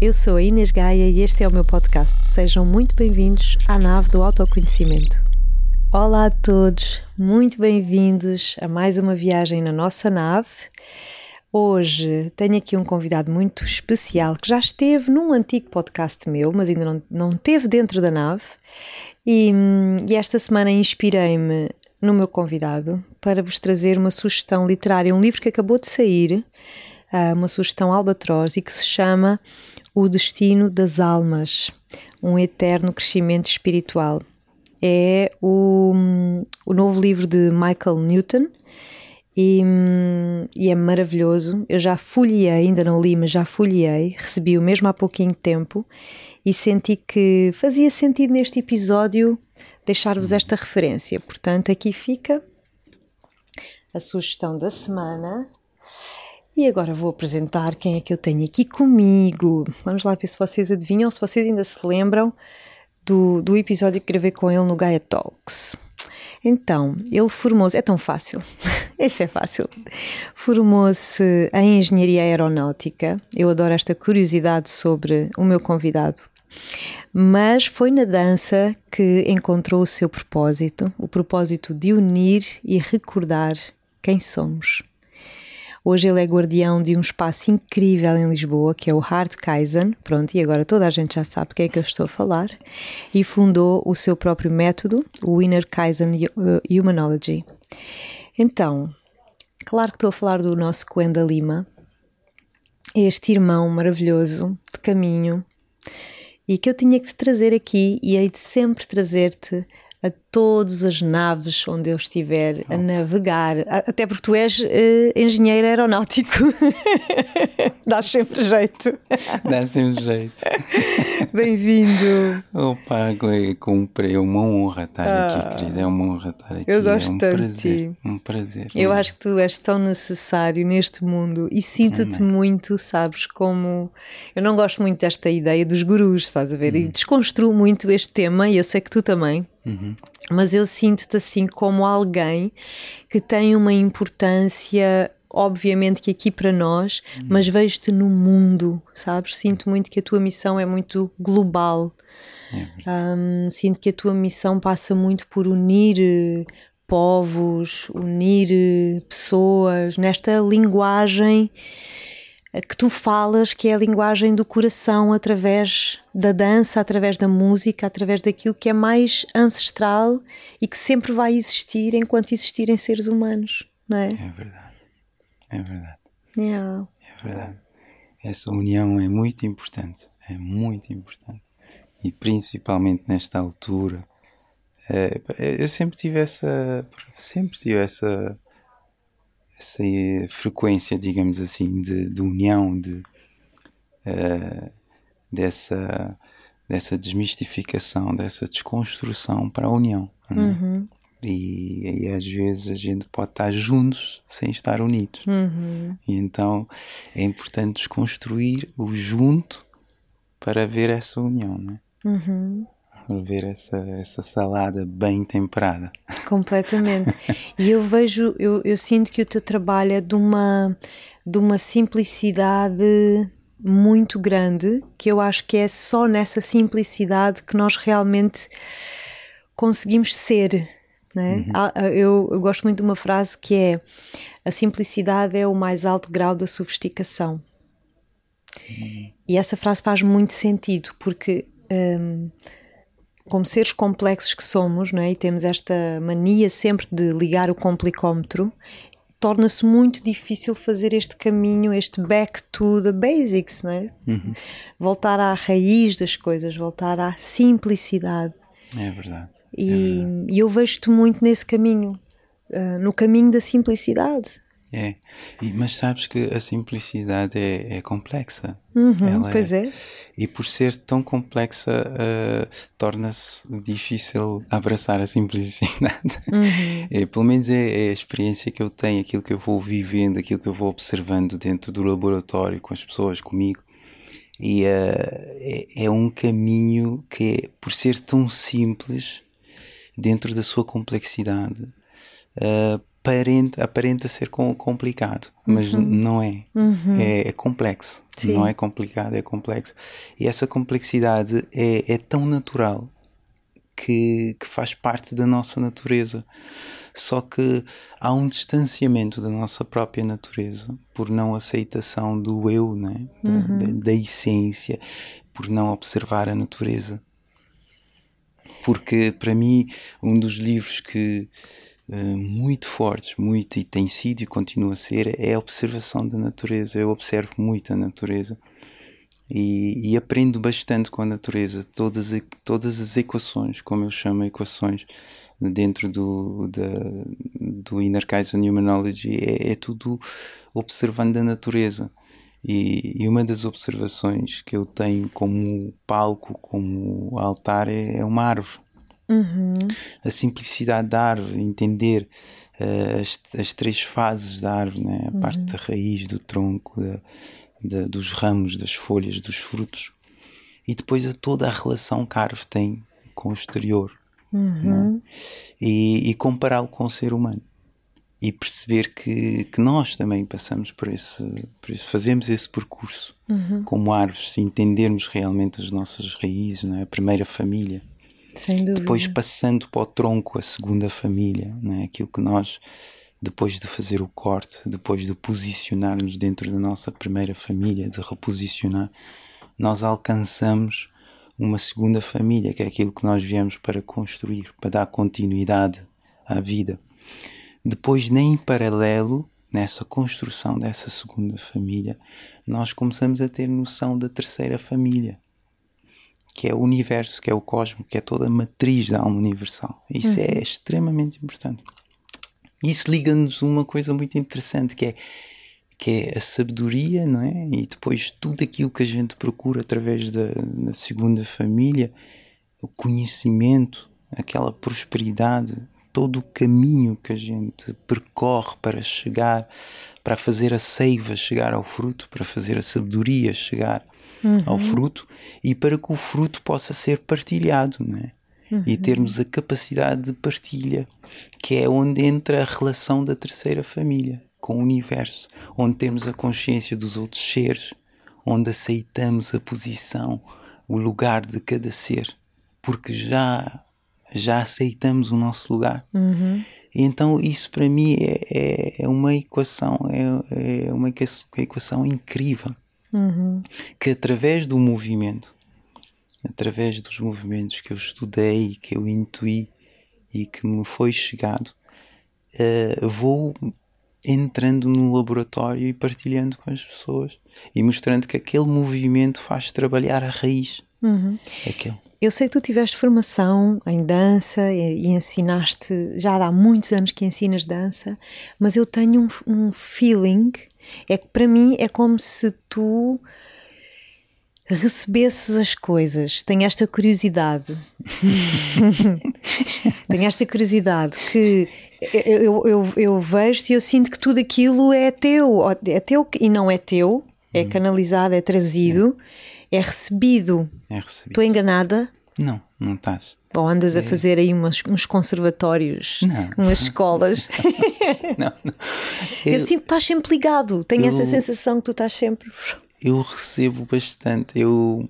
eu sou a Inês Gaia e este é o meu podcast. Sejam muito bem-vindos à nave do autoconhecimento. Olá a todos, muito bem-vindos a mais uma viagem na nossa nave. Hoje tenho aqui um convidado muito especial que já esteve num antigo podcast meu, mas ainda não, não esteve dentro da nave. E, e esta semana inspirei-me no meu convidado para vos trazer uma sugestão literária, um livro que acabou de sair, ah, uma sugestão albatroz e que se chama O Destino das Almas, um eterno crescimento espiritual. É o, o novo livro de Michael Newton e, e, é maravilhoso. Eu já folhei, ainda não li, mas já folhei, recebi-o mesmo há pouquinho tempo e senti que fazia sentido neste episódio deixar-vos esta referência. Portanto, aqui fica a sugestão da semana. E agora vou apresentar quem é que eu tenho aqui comigo. Vamos lá ver se vocês adivinham se vocês ainda se lembram do, do episódio que gravei com ele no Gaia Talks. Então, ele formou-se, é tão fácil, este é fácil. Formou-se em Engenharia Aeronáutica. Eu adoro esta curiosidade sobre o meu convidado. Mas foi na dança que encontrou o seu propósito, o propósito de unir e recordar quem somos. Hoje ele é guardião de um espaço incrível em Lisboa, que é o Hard Kaizen. Pronto, e agora toda a gente já sabe de quem é que eu estou a falar. E fundou o seu próprio método, o Inner Kaizen Humanology. Então, claro que estou a falar do nosso Coenda Lima, este irmão maravilhoso de caminho e que eu tinha que te trazer aqui e hei de sempre trazer-te a todas as naves onde eu estiver a navegar, até porque tu és uh, engenheiro aeronáutico. Dá sempre jeito. Dá sempre jeito. Bem-vindo. Opa, cumpre, é uma honra estar ah, aqui, querida. É uma honra estar aqui. Eu gosto é um tanto prazer, de ti. Um prazer. Eu acho que tu és tão necessário neste mundo e sinto-te muito, sabes, como. Eu não gosto muito desta ideia dos gurus, estás a ver? Uhum. E desconstruo muito este tema e eu sei que tu também. Uhum. Mas eu sinto-te assim como alguém que tem uma importância, obviamente que aqui para nós, uhum. mas vejo-te no mundo, sabes? Sinto muito que a tua missão é muito global. É um, sinto que a tua missão passa muito por unir eh, povos, unir eh, pessoas nesta linguagem que tu falas, que é a linguagem do coração, através da dança, através da música, através daquilo que é mais ancestral e que sempre vai existir enquanto existirem seres humanos, não é? É verdade. É verdade. Yeah. É verdade. Essa união é muito importante. É muito importante. E principalmente nesta altura. É, eu sempre tive essa. Sempre tive essa essa frequência, digamos assim, de, de união, de, uh, dessa, dessa desmistificação, dessa desconstrução para a união. É? Uhum. E, e, às vezes a gente pode estar juntos sem estar unidos. Uhum. E então é importante desconstruir o junto para ver essa união. Né? Uhum ver essa, essa salada bem temperada. Completamente. e eu vejo, eu, eu sinto que o teu trabalho é de uma, de uma simplicidade muito grande, que eu acho que é só nessa simplicidade que nós realmente conseguimos ser. Né? Uhum. Eu, eu gosto muito de uma frase que é: a simplicidade é o mais alto grau da sofisticação. Uhum. E essa frase faz muito sentido, porque. Um, como seres complexos que somos, não é? e temos esta mania sempre de ligar o complicómetro, torna-se muito difícil fazer este caminho, este back to the basics, não é? Uhum. Voltar à raiz das coisas, voltar à simplicidade. É verdade. E, é verdade. e eu vejo-te muito nesse caminho, uh, no caminho da simplicidade. É, e, mas sabes que a simplicidade é, é complexa. Uhum, pois é. é. E por ser tão complexa, uh, torna-se difícil abraçar a simplicidade. Uhum. É, pelo menos é, é, a experiência que eu tenho, aquilo que eu vou vivendo, aquilo que eu vou observando dentro do laboratório, com as pessoas, comigo. E uh, é, é um caminho que, por ser tão simples, dentro da sua complexidade, uh, aparenta, aparenta ser complicado, mas uhum. não é. Uhum. é. é. complexo. Sim. Não é complicado, é complexo. E essa complexidade é, é tão natural que, que faz parte da nossa natureza. Só que há um distanciamento da nossa própria natureza por não aceitação do eu, né? da, uhum. da, da essência, por não observar a natureza. Porque, para mim, um dos livros que muito fortes, muito e tem sido e continua a ser, é a observação da natureza. Eu observo muito a natureza e, e, aprendo bastante com a natureza. Todas, todas as equações, como eu chamo equações, dentro do, da, do Inner Humanology, é, é tudo observando a natureza. E, e, uma das observações que eu tenho como palco, como altar, é, é uma árvore. Uhum. A simplicidade da árvore, entender uh, as, as, três fases da árvore, né? a uhum. parte da raiz, do tronco, dos ramos, das folhas, dos frutos, e depois a toda a relação que a árvore tem com o exterior. Uhum. E, e compará-lo com o ser humano e perceber que, que nós também passamos por esse, por esse fazemos esse percurso uhum. como árvores, se entendermos realmente as nossas raízes, é? a primeira família. Depois passando para o tronco, a segunda família, não é? aquilo que nós, depois de fazer o corte, depois de posicionarmos dentro da nossa primeira família, de reposicionar, nós alcançamos uma segunda família, que é aquilo que nós viemos para construir, para dar continuidade à vida. Depois, nem em paralelo, nessa construção dessa segunda família, nós começamos a ter noção da terceira família, que é o universo, que é o cosmos, que é toda a matriz da alma universal. Isso é uhum. é extremamente importante. Isso liga-nos uma coisa muito interessante, que é que é a sabedoria, não é? E depois tudo aquilo que a gente procura através da, da segunda família, o conhecimento, aquela prosperidade, todo o caminho que a gente percorre para chegar, para fazer a seiva chegar ao fruto, para fazer a sabedoria chegar uhum. ao fruto e para que o fruto possa ser partilhado, né? Uhum. E termos a capacidade de partilha, que é onde entra a relação da terceira família com o universo, onde temos a consciência dos outros seres, onde aceitamos a posição, o lugar de cada ser, porque já já aceitamos o nosso lugar. Uhum. Então isso para mim é, é, é uma equação, é, é, uma equação incrível. Uhum. Que através do movimento, através dos movimentos que eu estudei, que eu intuí e que me foi chegado, uh, vou entrando no laboratório e partilhando com as pessoas e mostrando que aquele movimento faz trabalhar a raiz. Uhum. Aquele. Eu sei que tu tiveste formação em dança e, e, ensinaste, já há muitos anos que ensinas dança, mas eu tenho um, um feeling, é que para mim é como se tu recebesses as coisas. Tenho esta curiosidade. Tenho esta curiosidade que eu, eu, eu vejo-te e eu sinto que tudo aquilo é teu, é teu e não é teu, é hum. canalizado, é trazido. É é recebido. É recebido. Estou enganada? Não, não estás. Ou andas é. a fazer aí umas, uns conservatórios, não. umas escolas. não, não. Eu, eu, sinto que estás sempre ligado, tenho eu, essa sensação que tu estás sempre. Eu recebo bastante, eu,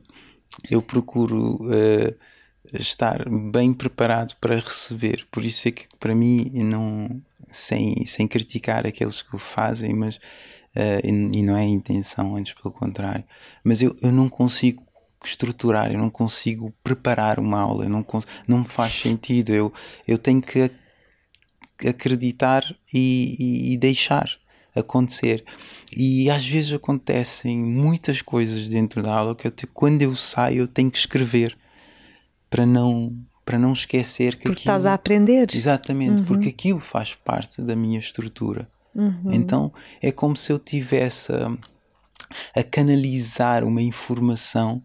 eu procuro uh, estar bem preparado para receber, por isso é que para mim, não, sem, sem criticar aqueles que o fazem, mas uh, e, e, não é a intenção, antes pelo contrário. Mas eu, eu não consigo estruturar, eu não consigo preparar uma aula, eu não, não me faz sentido. Eu, eu tenho que acreditar e, e, e deixar acontecer. E às vezes acontecem muitas coisas dentro da aula que eu, quando eu saio eu tenho que escrever para não para não esquecer que porque aquilo, estás a aprender exatamente uhum. porque aquilo faz parte da minha estrutura Uhum. Então é como se eu tivesse a, a canalizar uma informação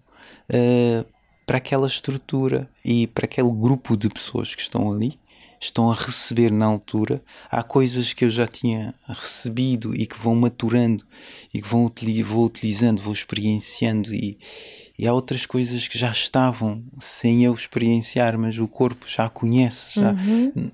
uh, para aquela estrutura e para aquele grupo de pessoas que estão ali, estão a receber na altura. Há coisas que eu já tinha recebido e que vão maturando e que vão vou utilizando, vou experienciando e, e há outras coisas que já estavam sem eu experienciar, mas o corpo já conhece, já Uhum.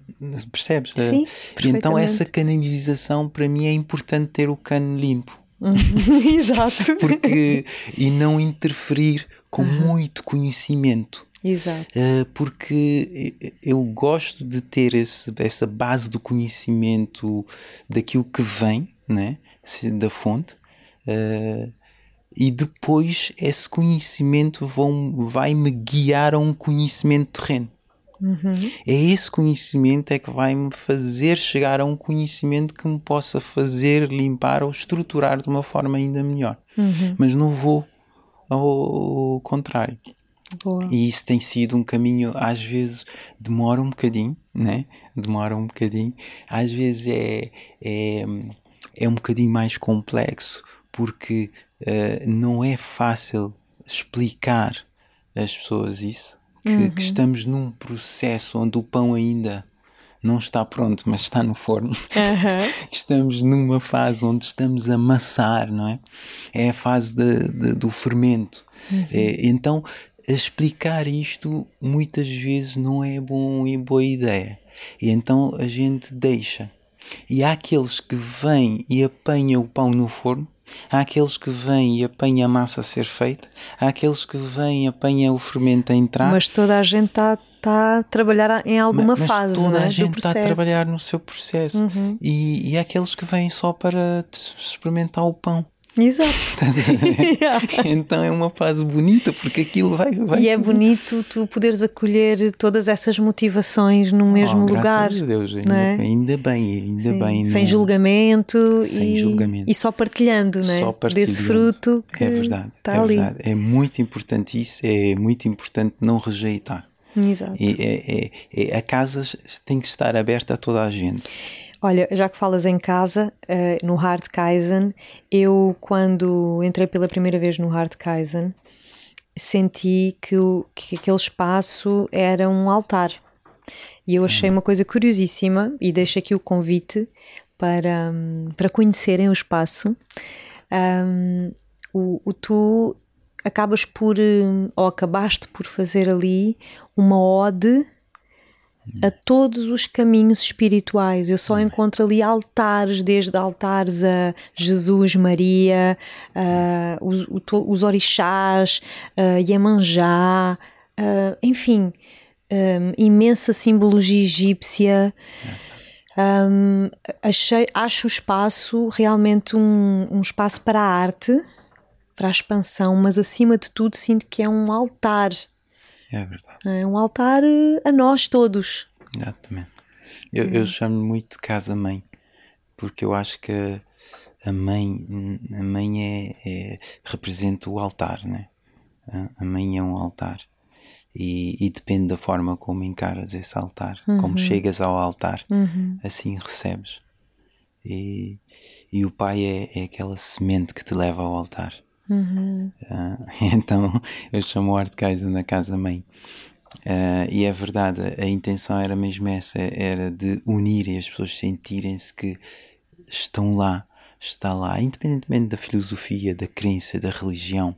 percebes? Sim, e então essa canalização para mim é importante ter o cano limpo. Exato. Porque, e não interferir com muito conhecimento. Exato. Uh, porque eu gosto de ter esse, essa base do conhecimento daquilo que vem né? da fonte uh, e depois esse conhecimento vão, vai me guiar a um conhecimento terreno. Uhum. É esse conhecimento é que vai me fazer chegar a um conhecimento que me possa fazer limpar ou estruturar de uma forma ainda melhor. Uhum. Mas não vou ao contrário. Boa. E isso tem sido um caminho, às vezes demora um bocadinho, né? Demora um bocadinho. Às vezes é, é, é um bocadinho mais complexo, porque uh, não é fácil explicar às pessoas isso. Que, Uhum. que estamos num processo onde o pão ainda não está pronto, mas está no forno. Uhum. estamos numa fase onde estamos a amassar, não é? É a fase de, de, do fermento. Uhum. É, então, explicar isto muitas vezes não é bom e boa ideia. E então a gente deixa. E há aqueles que vêm e apanham o pão no forno, há aqueles que vêm e apanham a massa a ser feita, há aqueles que vêm e apanham o fermento a entrar. Mas toda a gente está tá a trabalhar em alguma mas fase toda né, a gente está a trabalhar no seu processo. Uhum. E, e há aqueles que vêm só para experimentar o pão. Exato. Então é uma fase bonita porque aquilo vai. vai E é fazer- bonito tu poderes acolher todas essas motivações no mesmo Oh, lugar. Graças a Deus, ainda, é? ainda bem, ainda Sim, bem. sem não- julgamento, Sem e, julgamento. e só partilhando, né? Só partilhando. desse fruto que É verdade, está é ali. verdade. É muito importante isso, é muito importante não rejeitar. Exato. E é- é- a casa tem que estar aberta a toda a gente. Olha, já que falas em casa, eh, no Hard Kaizen, eu quando entrei pela primeira vez no Hard Kaizen, senti que, o- que aquele espaço era um altar. E eu achei uma coisa curiosíssima, e deixo aqui o convite para, hum, para conhecerem o espaço. Hum, o, o tu acabas por, hum, ou acabaste por fazer ali uma ode a todos os caminhos espirituais. Eu só encontro ali altares, desde altares a Jesus, Maria, a os, os orixás, a Iemanjá, a- enfim, hum, imensa simbologia egípcia. Hum, achei, acho o espaço realmente um, um espaço para a arte, para a expansão, mas acima de tudo sinto que é um altar. É verdade. É um altar eh, a nós todos. Exatamente. Eu, eu chamo muito de casa-mãe, porque eu acho que a mãe, a mãe é, é- representa o altar, né? A- A mãe é um altar. E, e depende da forma como encaras esse altar, Uhum. como chegas ao altar, assim recebes. E, e o pai é, é aquela semente que te leva ao altar. Ah, então eu chamo o Art Kaiser na casa mãe. Ah, e é verdade, a intenção era mesmo essa, era de unir e as pessoas sentirem-se que estão lá, está lá, independentemente da filosofia, da crença, da religião,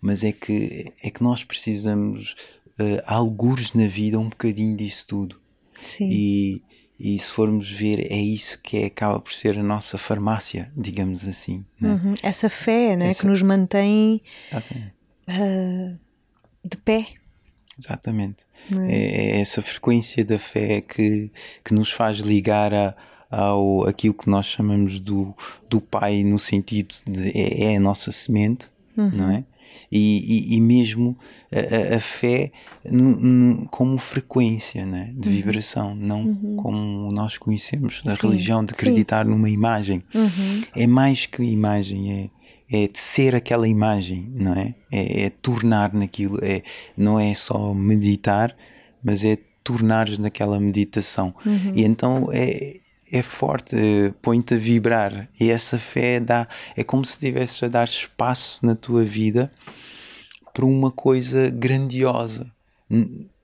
mas é que, é que nós precisamos, uh, algures na vida, um bocadinho disso tudo. Sim. E, e se formos ver, é isso que é, acaba por ser a nossa farmácia, digamos assim. Né? Uhum. Essa fé né, Essa- que nos mantém ah, de pé. Exatamente. É, é essa frequência da fé que, que nos faz ligar a, ao aquilo que nós chamamos do, do Pai, no sentido de é, é a nossa semente, não é? E, e, e mesmo a, a- fé no- no- como frequência né? de vibração, não como nós conhecemos da Sim, religião, de sim. acreditar numa imagem. É mais que imagem, é, é de ser aquela imagem, não é? É, é tornar naquilo, é, não é só meditar, mas é tornares naquela meditação. E então é, é forte, eh, põe-te a vibrar. E essa fé dá, é como se estivesse a dar espaço na tua vida para uma coisa grandiosa.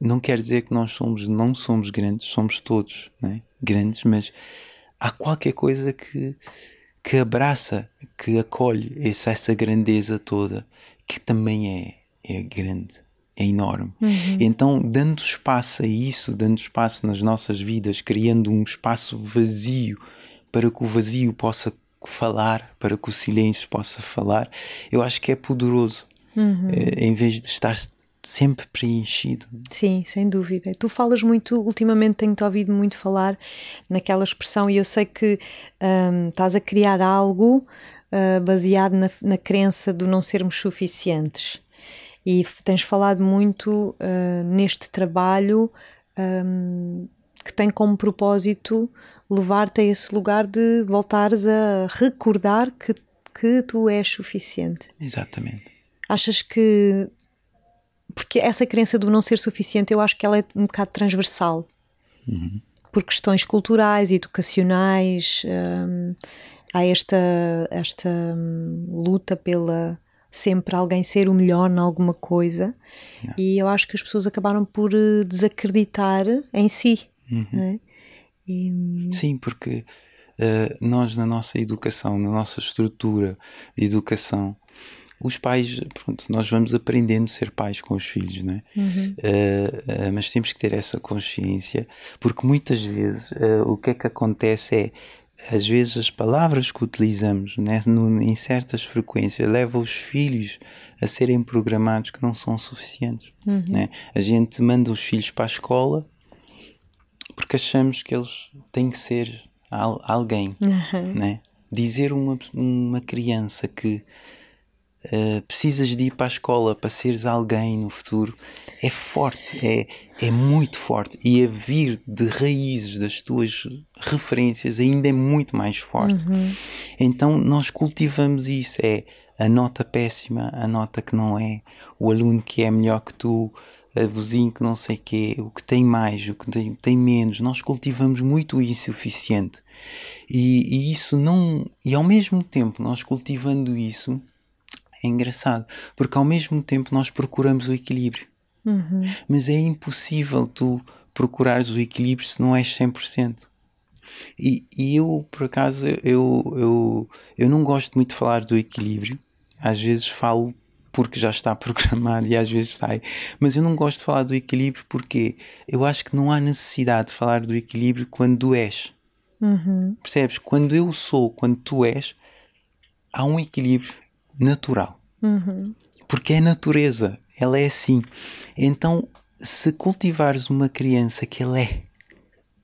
Não quer dizer que nós somos, não somos grandes, somos todos né? grandes, mas há qualquer coisa que, que abraça, que acolhe essa, essa grandeza toda, que também é, é grande, é enorme. Uhum. Então, dando espaço a isso, dando espaço nas nossas vidas, criando um espaço vazio para que o vazio possa falar, para que o silêncio possa falar, eu acho que é poderoso. Uhum. É, em vez de estar sempre preenchido. Sim, sem dúvida. Tu falas muito, ultimamente tenho-te ouvido muito falar naquela expressão e eu sei que um, estás a criar algo uh, baseado na, na crença do não sermos suficientes. E tens falado muito uh, neste trabalho um, que tem como propósito levar-te a esse lugar de voltares a recordar que, que tu és suficiente. Exatamente. Achas que. Porque essa crença do não ser suficiente, eu acho que ela é um bocado transversal. Uhum. Por questões culturais, educacionais, hum, há esta, esta hum, luta pela sempre alguém ser o melhor em alguma coisa e eu acho que as pessoas acabaram por eh, desacreditar em si. Uhum. É? E... Sim, porque uh, nós na nossa educação, na nossa estrutura de educação, os pais, pronto, nós vamos aprendendo a ser pais com os filhos, não é? Uhum. Uh, uh, mas temos que ter essa consciência, porque muitas vezes uh, o que é que acontece é às vezes as palavras que utilizamos né, no, em certas frequências levam os filhos a serem programados que não são suficientes. Uhum. Né? A gente manda os filhos para a escola porque achamos que eles têm que ser al alguém. Uhum. Né? Dizer uma, uma criança que uh, precisas de ir para a escola para seres alguém no futuro é forte, é, é muito forte. E a vir de raízes das tuas referências ainda é muito mais forte. Uhum. Então nós cultivamos isso: é a nota péssima, a nota que não é, o aluno que é melhor que tu, o vizinho que não sei quê, o que tem mais, o que tem, tem menos. Nós cultivamos muito o insuficiente. E, e isso não. E ao mesmo tempo, nós cultivando isso, é engraçado, porque ao mesmo tempo nós procuramos o equilíbrio. Uhum. Mas é impossível tu procurares o equilíbrio se não és 100%. E, e eu, por acaso, eu, eu, eu não gosto muito de falar do equilíbrio. Às vezes falo porque já está programado e às vezes sai. Mas eu não gosto de falar do equilíbrio porque eu acho que não há necessidade de falar do equilíbrio quando tu és. Uhum. Percebes? Quando eu sou, quando tu és, há um equilíbrio natural. Uhum. Porque é natureza, ela é assim. Então, se cultivares uma criança que ele é,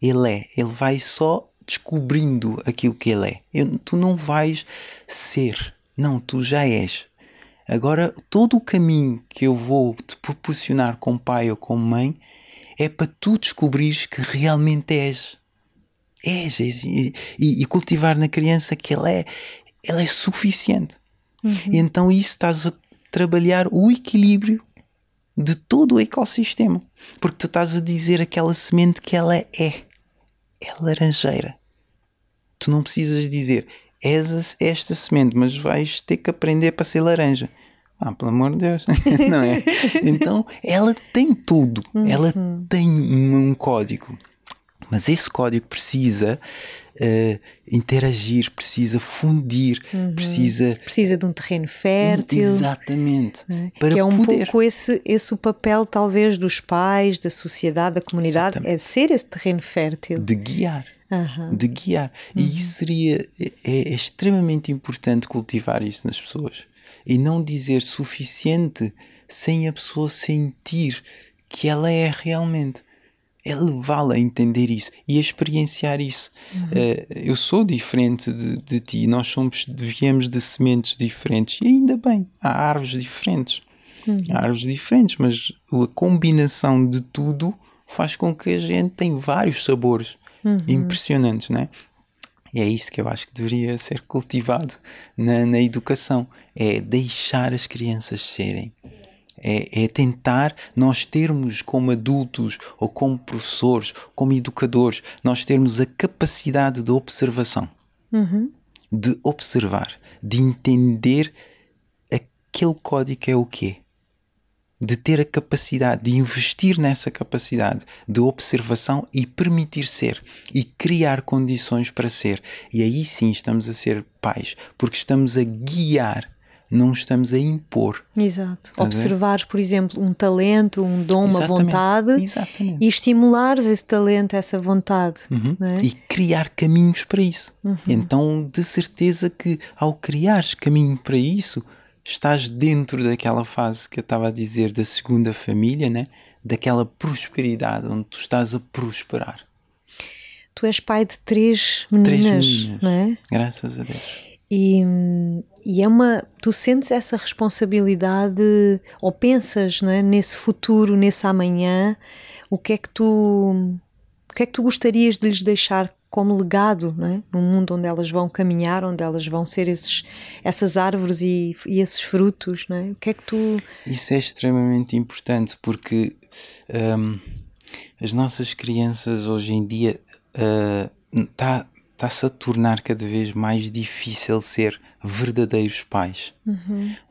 ele é, ele vai só descobrindo aquilo que ele é. Eu, tu não vais ser, não, tu já és. Agora, todo o caminho que eu vou te proporcionar como pai ou como mãe é para tu descobrires que realmente és. És, és e, e, cultivar na criança que ela é, ela é suficiente. Uhum. Então isso estás a trabalhar o equilíbrio de todo o ecossistema. Porque tu estás a dizer aquela semente que ela é. É laranjeira. Tu não precisas dizer és esta semente, mas vais ter que aprender para ser laranja. Ah, pelo amor de Deus, não é? Então ela tem tudo, uhum. ela tem um código, mas esse código precisa uh, interagir, precisa fundir, uhum. precisa. Precisa de um terreno fértil. Exatamente. É? Para que é um poder. pouco esse, esse o papel, talvez, dos pais, da sociedade, da comunidade, Exatamente. é ser esse terreno fértil. De guiar. Uhum. De guiar. Uhum. E isso seria. É, é extremamente importante cultivar isso nas pessoas. E não dizer suficiente sem a pessoa sentir que ela é realmente é levá-la a entender isso e a experienciar isso. Uhum. Uh, eu sou diferente de, de, ti, nós somos, viemos de sementes diferentes e ainda bem, há árvores diferentes. Uhum. Há árvores diferentes, mas a combinação de tudo faz com que a gente tenha vários sabores uhum. impressionantes, não é? E é isso que eu acho que deveria ser cultivado na, na educação: é deixar as crianças serem é, é, tentar nós termos como adultos ou como professores, como educadores, nós termos a capacidade de observação, uhum. de observar, de entender aquele código é o quê, de ter a capacidade de investir nessa capacidade de observação e permitir ser e criar condições para ser. E aí sim estamos a ser pais, porque estamos a guiar não estamos a impor. Exato. Observares, por exemplo, um talento, um dom, uma Exatamente. vontade Exatamente. e estimulares esse talento, essa vontade. não é? e criar caminhos para isso. Então, de certeza que ao criares caminho para isso, estás dentro daquela fase que eu estava a dizer da segunda família, né? daquela prosperidade onde tu estás a prosperar. Tu és pai de três meninas, Três meninas. não é? Graças a Deus. E, e é uma. Tu sentes essa responsabilidade ou pensas não é, nesse futuro, nesse amanhã, o que é que tu. O que é que tu gostarias de lhes deixar como legado, não é? num mundo onde elas vão caminhar, onde elas vão ser esses, essas árvores e, e esses frutos, não é? O que é que tu Isso é extremamente importante porque hum, as nossas crianças hoje em dia está está-se a tornar cada vez mais difícil ser verdadeiros pais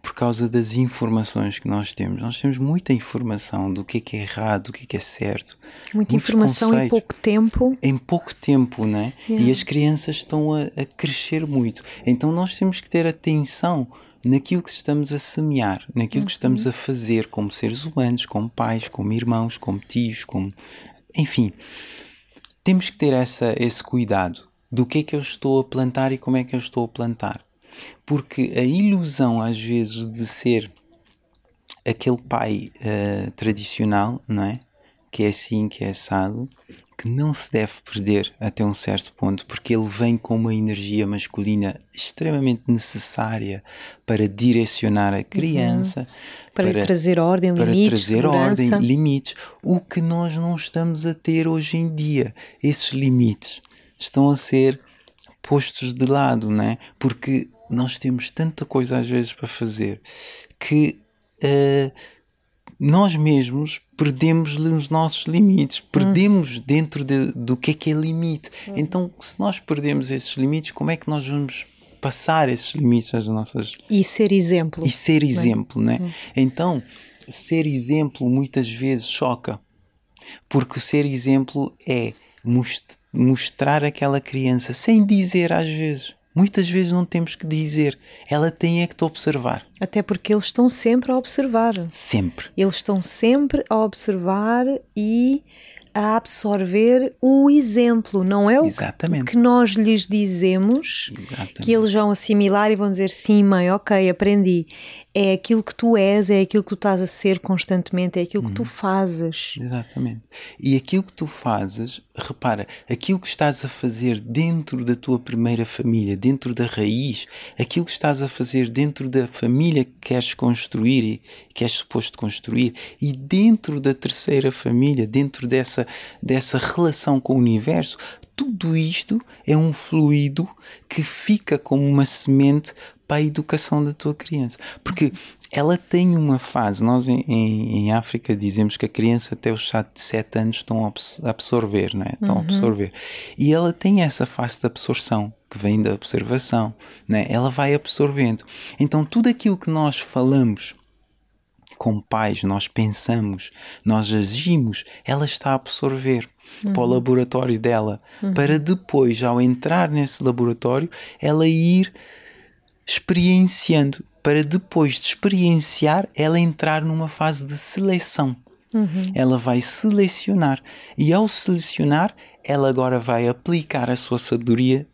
por causa das informações que nós temos. Nós temos muita informação do que é que é errado, do que é que é certo. muita informação em pouco tempo? em pouco tempo, né? Yeah. E as crianças estão a, a crescer muito. Então nós temos que ter atenção naquilo que estamos a semear, naquilo que estamos a fazer como seres humanos, como pais, como irmãos, como tios, como enfim. Temos que ter essa, esse cuidado do que é que eu estou a plantar e como é que eu estou a plantar. Porque a ilusão, às vezes, de ser aquele pai eh, tradicional, não é? Que é assim, que é assado, que não se deve perder até um certo ponto, porque ele vem com uma energia masculina extremamente necessária para direcionar a criança, Para, lhe trazer ordem, para limites, trazer segurança. ordem, limites. O que nós não estamos a ter hoje em dia. Esses limites estão a ser postos de lado, não é? Porque nós temos tanta coisa às vezes para fazer que eh, nós mesmos perdemos os nossos limites, perdemos dentro de- do que é que é limite. Então, se nós perdemos esses limites, como é que nós vamos passar esses limites às nossas E ser exemplo. e ser exemplo, né? Então, ser exemplo muitas vezes choca, porque o ser exemplo é most- mostrar aquela criança sem dizer às vezes. Muitas vezes não temos que dizer, ela tem é que te observar, Até porque eles estão sempre a observar. sempre. Eles estão sempre a observar e a absorver o exemplo, não é o que, Exatamente. que nós lhes dizemos Exatamente. que eles vão assimilar e vão dizer sim, mãe, ok, aprendi. É aquilo que tu és, é aquilo que tu estás a ser constantemente, é aquilo que Uhum. tu fazes. Exatamente. E aquilo que tu fazes, repara, aquilo que estás a fazer dentro da tua primeira família, dentro da raiz, aquilo que estás a fazer dentro da família que queres construir e que és suposto construir, e dentro da terceira família, dentro dessa, dessa relação com o universo, tudo isto é um fluido que fica como uma semente para a educação da tua criança. Porque ela tem uma fase, nós em, em, em África dizemos que a criança até os 7 anos estão a abs- a absorver, não é? Estão a absorver. E ela tem essa fase de absorção, que vem da observação, né? Ela vai absorvendo. Então tudo aquilo que nós falamos como pais, nós pensamos, nós agimos, ela está a absorver para o laboratório dela, para depois, ao entrar nesse laboratório, ela ir experienciando, para depois de experienciar, ela entrar numa fase de seleção. Ela vai selecionar e ao selecionar, ela agora vai aplicar a sua sabedoria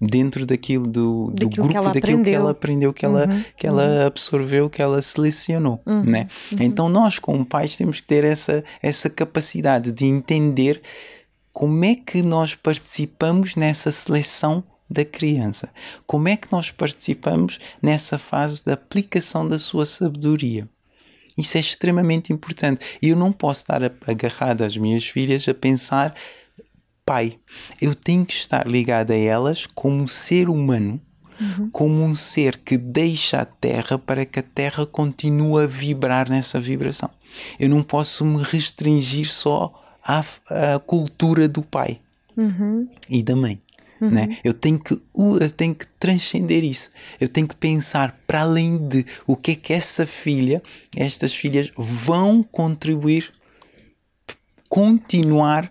dentro daquilo do, do Daquilo que grupo, ela daquilo que aprendeu. ela aprendeu, que ela, que ela absorveu, que ela selecionou, né? Então nós como pais temos que ter essa, essa capacidade de entender como é que nós participamos nessa seleção da criança, como é que nós participamos nessa fase da aplicação da sua sabedoria. Isso é extremamente importante. E eu não posso estar agarrado às minhas filhas a pensar, pai, eu tenho que estar ligado a elas como um ser humano, como um ser que deixa a terra para que a terra continue a vibrar nessa vibração. Eu não posso me restringir só à, à cultura do pai e da mãe. Né? Eu, tenho que, eu tenho que transcender isso. Eu tenho que pensar para além de o que é que essa filha, estas filhas vão contribuir, continuar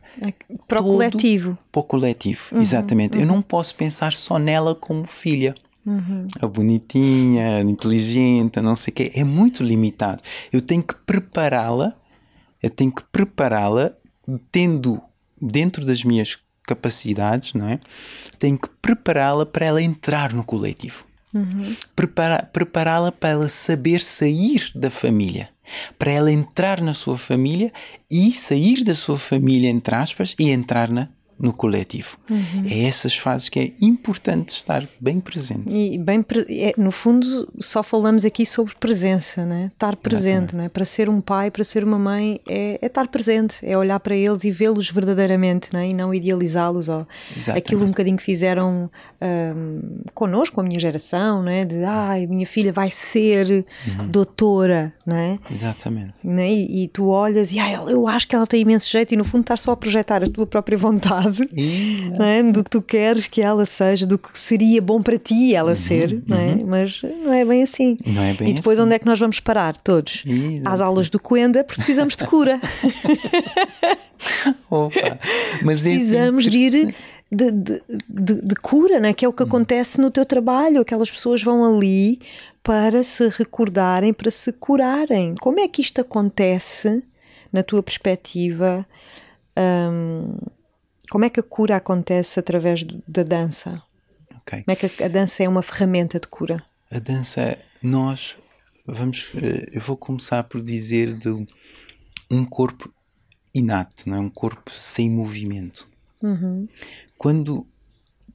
Para o coletivo. para o coletivo. Exatamente. Eu não posso pensar só nela como filha. Uhum. A bonitinha, a inteligente, a não sei o quê. É muito limitado. Eu tenho que prepará-la, eu tenho que prepará-la tendo dentro das minhas capacidades, não é? Tenho que prepará-la para ela entrar no coletivo. Uhum. Prepará-la para ela saber sair da família. Para ela entrar na sua família e sair da sua família, entre aspas, e entrar na no coletivo. Uhum. É essas fases que é importante estar bem presente. E bem, é, no fundo, só falamos aqui sobre presença, né? estar presente. Né? Para ser um pai, para ser uma mãe, é, é estar presente, é olhar para eles e vê-los verdadeiramente né? e não idealizá-los. Ou aquilo um bocadinho que fizeram um, connosco, a minha geração, né? de ai, minha filha vai ser uhum. doutora. Né? Exatamente. Né? E, e, tu olhas e ai, eu acho que ela tem imenso jeito, e no fundo, estar só a projetar a tua própria vontade não é? do que tu queres que ela seja, do que seria bom para ti ela uhum, ser, não é? Uhum. mas não é bem assim. Não é bem e depois assim. onde é que nós vamos parar? Todos às aulas do Coenda, porque precisamos de cura. Opa, mas precisamos de ir. De, de, de, de, cura, né? que é o que acontece no teu trabalho. Aquelas pessoas vão ali para se recordarem, para se curarem. Como é que isto acontece, na tua perspectiva? Um, como é que a cura acontece através da dança? Okay. Como é que a, dança é uma ferramenta de cura? A dança, nós vamos, eh, eu vou começar por dizer de um corpo inato, não é? Um corpo sem movimento. Uhum. Quando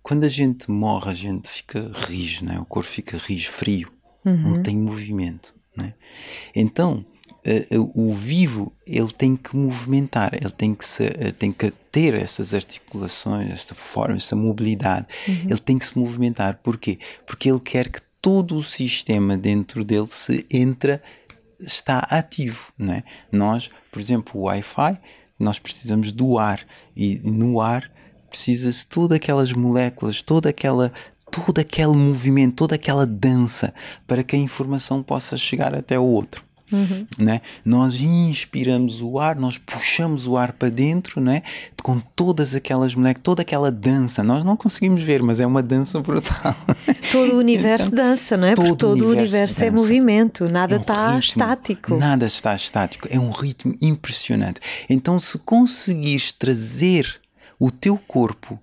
quando a gente morre, a gente fica rijo, não é? O corpo fica rijo, frio, uhum. não tem movimento, não é? Então o vivo ele tem que movimentar, ele tem que, se, uh, tem que ter essas articulações, essa forma, essa mobilidade, uhum. ele tem que se movimentar. Porquê? Porque ele quer que todo o sistema dentro dele se entra, está ativo, não é? Nós, por exemplo, o Wi-Fi, nós precisamos do ar e no ar precisa-se todas aquelas moléculas, toda aquela todo aquele movimento, toda aquela dança para que a informação possa chegar até o outro. Uhum. Né? Nós inspiramos o ar, nós puxamos o ar para dentro, né? com todas aquelas moléculas, toda aquela dança. Nós não conseguimos ver, mas é uma dança brutal. Todo o universo então, dança, não é? Todo Porque todo o universo, é movimento, nada é um está ritmo, estático. Nada está estático, é um ritmo impressionante. Então, se conseguires trazer o teu corpo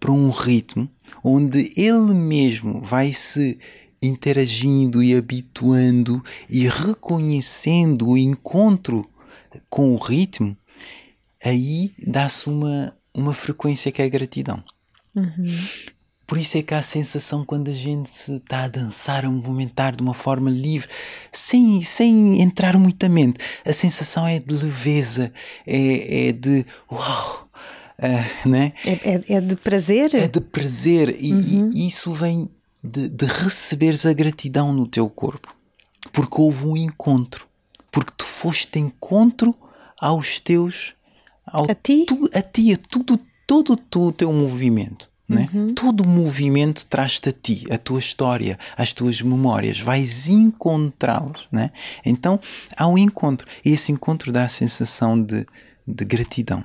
para um ritmo onde ele mesmo vai se interagindo e habituando e reconhecendo o encontro com o ritmo, aí dá-se uma, uma frequência que é a gratidão. Uhum. Por isso é que há a sensação quando a gente está a dançar, a movimentar de uma forma livre, sem, sem entrar muitamente. A sensação é de leveza, é, é de uau, uh, né? É, é, é, de prazer? É de prazer. E, uhum. e isso vem de, de receberes a gratidão no teu corpo, porque houve um encontro, porque tu foste encontro aos teus. Ao a ti? Tu, a ti, a tudo, todo, o teu movimento. Né? Uhum. Todo o movimento traz-te a ti, a tua história, as tuas memórias, vais encontrá-los. Né? Então há um encontro, e esse encontro dá a sensação de, de gratidão.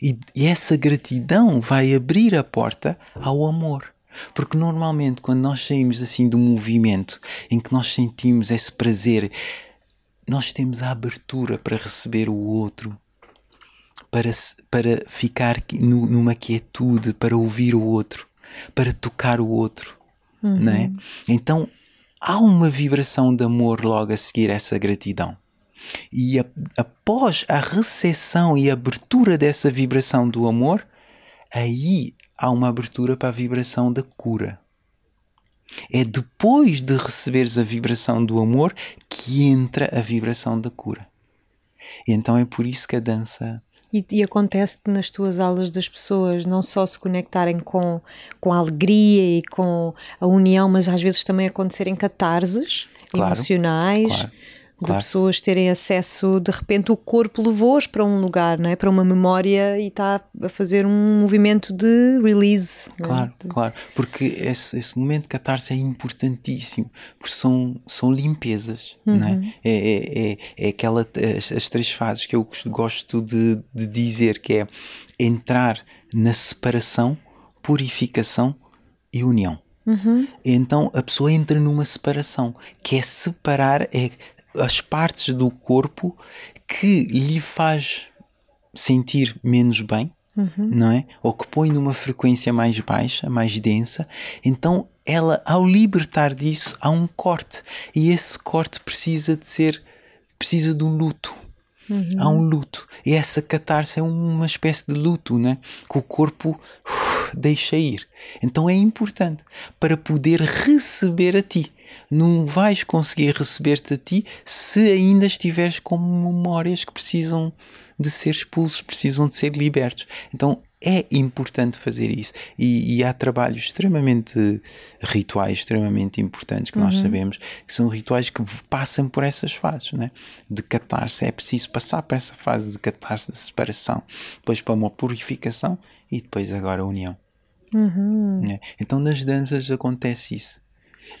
E, e essa gratidão vai abrir a porta ao amor. Porque normalmente, quando nós saímos assim do movimento em que nós sentimos esse prazer, nós temos a abertura para receber o outro, para, para ficar numa quietude, para ouvir o outro, para tocar o outro. Uhum. Não é? Então há uma vibração de amor logo a seguir essa gratidão. E a, após a recepção e abertura dessa vibração do amor, aí há uma abertura para a vibração da cura. É depois de receberes a vibração do amor que entra a vibração da cura. E então é por isso que a dança. E, e acontece nas tuas aulas das pessoas não só se conectarem com, com a alegria e com a união, mas às vezes também acontecerem catarses claro, emocionais. Claro Claro. De pessoas terem acesso, de repente o corpo levou-os para um lugar, não é? para uma memória e está a fazer um movimento de release. É? Claro, é? claro, porque esse, esse momento de catarse é importantíssimo, porque são, são limpezas, uhum. não é? Uhum. É, é, é, é aquela, as, as, três fases que eu gosto de, de dizer, que é entrar na separação, purificação e união. Uhum. Então a pessoa entra numa separação, que é separar é as partes do corpo que lhe faz sentir menos bem, não é? Ou que põe numa frequência mais baixa, mais densa. Então ela, ao libertar disso, há um corte. E esse corte precisa de ser, precisa de um luto. Há um luto. E essa catarse é uma espécie de luto, né? Que o corpo deixa ir. Então é importante para poder receber a ti. Não vais conseguir receber-te a ti se ainda estiveres com memórias que precisam de ser expulsos, precisam de ser libertos. Então é importante fazer isso. E, e há trabalhos extremamente rituais, extremamente importantes que nós sabemos que são rituais que passam por essas fases, né? de catarse. É preciso passar por essa fase de catarse, de separação, depois para uma purificação e depois agora a união. né? Então nas danças acontece isso.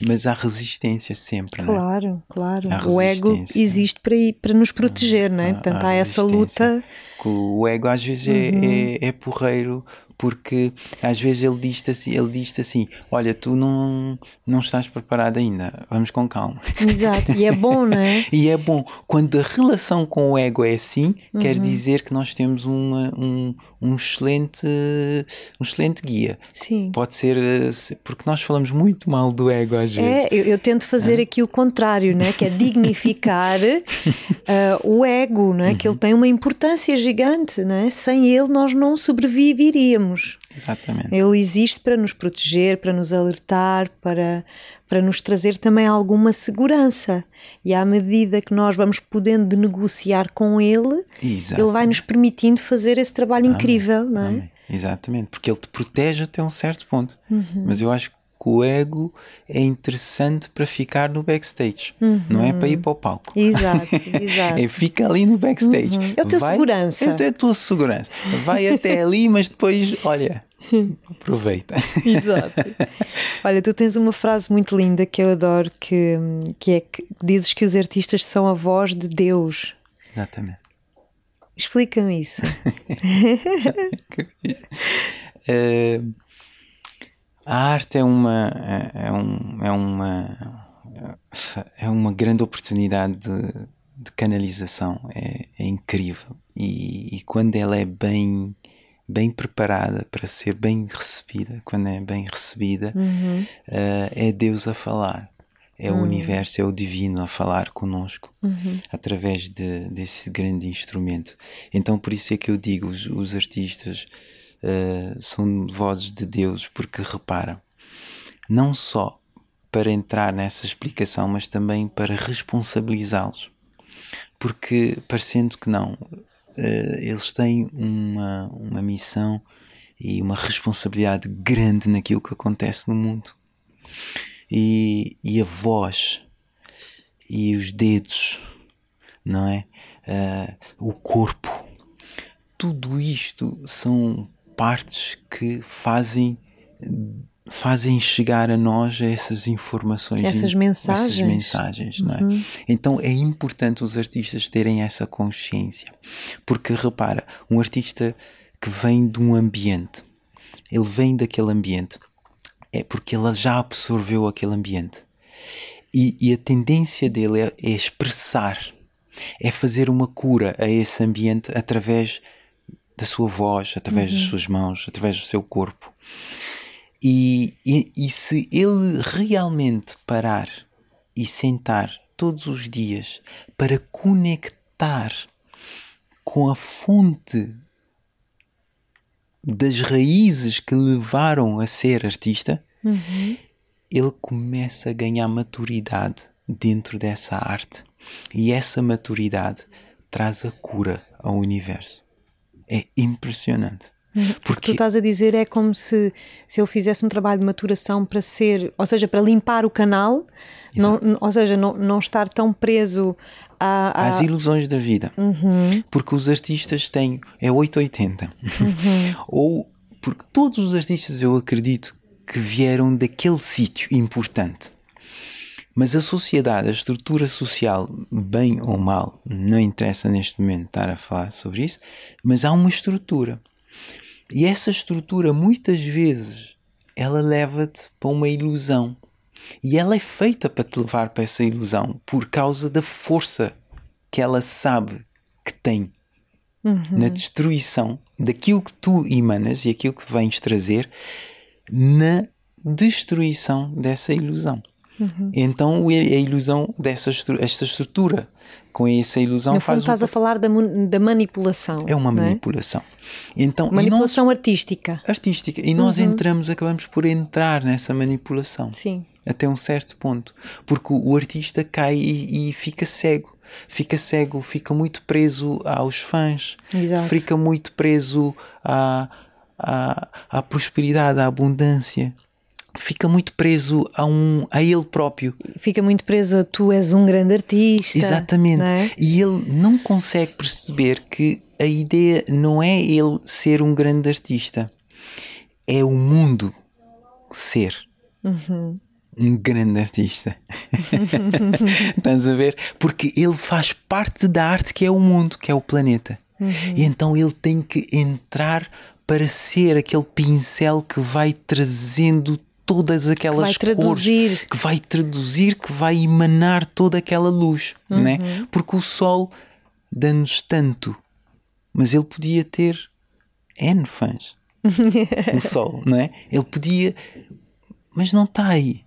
Mas há resistência sempre, não é? Claro, claro. O ego existe para, para nos proteger, não é? Portanto, há há essa luta. O ego às vezes é, é, é porreiro porque às vezes ele diz-te assim, ele diz assim, olha, tu não, não estás preparado ainda, vamos com calma. Exato. E é bom, não é? E é bom, quando a relação com o ego é assim, quer Uhum. dizer que nós temos uma, um, um, excelente, um excelente guia. Sim. Pode ser, eh, porque nós falamos muito mal do ego às vezes. É, eu, eu tento fazer aqui o contrário, né? que é dignificar ah, o ego, não é? que ele tem uma importância gigante. Não é? Sem ele, nós não sobreviveríamos. Exatamente. Ele existe para nos proteger, para nos alertar, para, para nos trazer também alguma segurança. E à medida que nós vamos podendo negociar com ele, Exato. ele vai nos permitindo fazer esse trabalho incrível, não é? Amém. Exatamente, porque ele te protege até um certo ponto. Uhum. Mas eu acho que o ego é interessante para ficar no backstage, não é para ir para o palco. Exato, exato. É fica ali no backstage. É o teu Vai- segurança. É, é a tua segurança. Vai até ali, mas depois, olha, aproveita. Exato. Olha, tu tens uma frase muito linda que eu adoro, que, que é que dizes que os artistas são a voz de Deus. Exatamente. Explica-me isso. Eh, a arte é uma é, é um, é uma é uma grande oportunidade de, de canalização é, é incrível e, e quando ela é bem bem preparada para ser bem recebida quando é bem recebida eh, é Deus a falar. É o universo, é o divino a falar conosco através de, desse grande instrumento. Então, por isso é que eu digo: os, os artistas eh, são vozes de Deus, porque reparam, não só para entrar nessa explicação, mas também para responsabilizá-los. Porque, parecendo que não, eles têm uma, uma missão e uma responsabilidade grande naquilo que acontece no mundo. E, e a voz e os dedos, não é? Ah, o corpo, tudo isto são partes que fazem fazem chegar a nós essas informações Essas mensagens. essas mensagens não é? então é importante os artistas terem essa consciência porque repara um artista que vem de um ambiente ele vem daquele ambiente é porque ele já absorveu aquele ambiente e, e a tendência dele é, é expressar, é fazer uma cura a esse ambiente através da sua voz, através das suas mãos, através do seu corpo. E, e, e se ele realmente parar e sentar todos os dias para conectar com a fonte das raízes que levaram a ser artista, ele começa a ganhar maturidade dentro dessa arte. E essa maturidade traz a cura ao universo. É impressionante. O que tu Porque estás a dizer é como se, se ele fizesse um trabalho de maturação para ser, ou seja, para limpar o canal, não, ou seja, não, não estar tão preso a. a- às ilusões da vida. Porque os artistas têm. É 880. Ou. Porque todos os artistas eu acredito que vieram daquele sítio importante. Mas a sociedade, a estrutura social, bem ou mal, não interessa neste momento estar a falar sobre isso, mas há uma estrutura. E essa estrutura muitas vezes ela leva-te para uma ilusão. E ela é feita para te levar para essa ilusão por causa da força que ela sabe que tem uhum. na destruição daquilo que tu emanas e aquilo que vens trazer na destruição dessa ilusão. Uhum. Então a ilusão dessa esta estrutura com essa ilusão no fundo faz estás um... a falar da, da manipulação é uma manipulação é? então manipulação nós, artística. Artística. E nós uhum. entramos acabamos por entrar nessa manipulação. Sim. Até um certo ponto. Porque o, o artista cai e, e fica cego. Fica cego, fica muito preso aos fãs, Exato. fica muito preso à, à, à prosperidade, à abundância fica muito preso a, um, a ele próprio. Fica muito preso a tu és um grande artista. Exatamente. É? E ele não consegue perceber que a ideia não é ele ser um grande artista, é o mundo ser. Uhum. Um grande artista. Estás a ver? Porque ele faz parte da arte que é o mundo, que é o planeta. Uhum. E então ele tem que entrar para ser aquele pincel que vai trazendo todas aquelas que cores, que vai traduzir, que vai emanar toda aquela luz, uhum. né? Porque o sol dá-nos tanto, mas ele podia ter N fãs. o sol, não é? Ele podia, mas não está aí.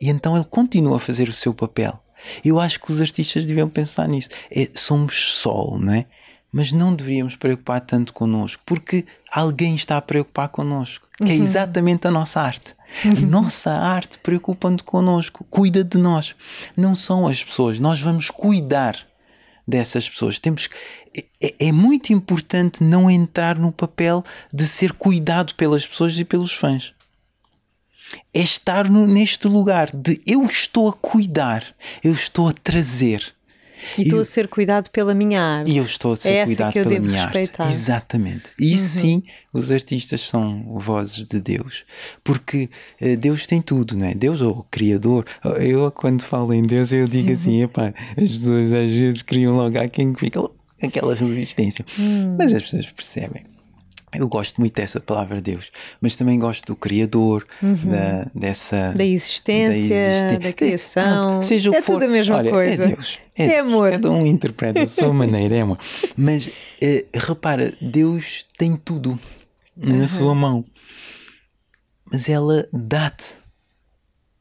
E então ele continua a fazer o seu papel. Eu acho que os artistas deviam pensar nisso. É, somos sol, não é? Mas não deveríamos preocupar tanto connosco, porque alguém está a preocupar connosco, que é uhum. exatamente a nossa arte. Nossa arte preocupa-nos connosco, cuida de nós. Não são as pessoas, nós vamos cuidar dessas pessoas. Temos é, é, muito importante não entrar no papel de ser cuidado pelas pessoas e pelos fãs. É estar no, neste lugar de eu estou a cuidar, eu estou a trazer, e estou a ser cuidado pela minha arte. E eu estou a ser é cuidado pela minha respeitar. arte. Exatamente. E uhum. sim, os artistas são vozes de Deus. Porque uh, Deus tem tudo, não é? Deus ou o Criador. Eu, quando falo em Deus, eu digo assim: uhum. epá, as pessoas às vezes criam logo a quem fica aquela resistência. Uhum. Mas as pessoas percebem. Eu gosto muito dessa palavra Deus, mas também gosto do Criador, uhum. da, dessa. Da existência, da, existência. da criação. Pronto, seja o é que for. tudo a mesma Olha, é coisa. É Deus. É, é amor. Cada um interpreta a sua maneira, é amor. Mas eh, repara, Deus tem tudo uhum. na sua mão. Mas ela dá-te.